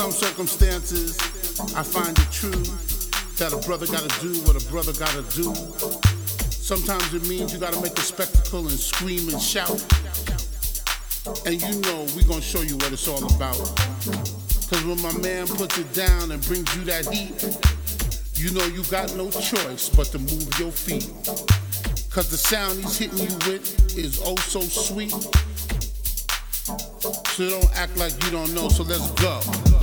some circumstances, I find it true that a brother gotta do what a brother gotta do. Sometimes it means you gotta make a spectacle and scream and shout. And you know we gonna show you what it's all about. Cause when my man puts it down and brings you that heat, you know you got no choice but to move your feet. Cause the sound he's hitting you with is oh so sweet. So don't act like you don't know, so let's go.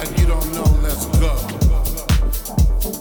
like you don't know, let's go.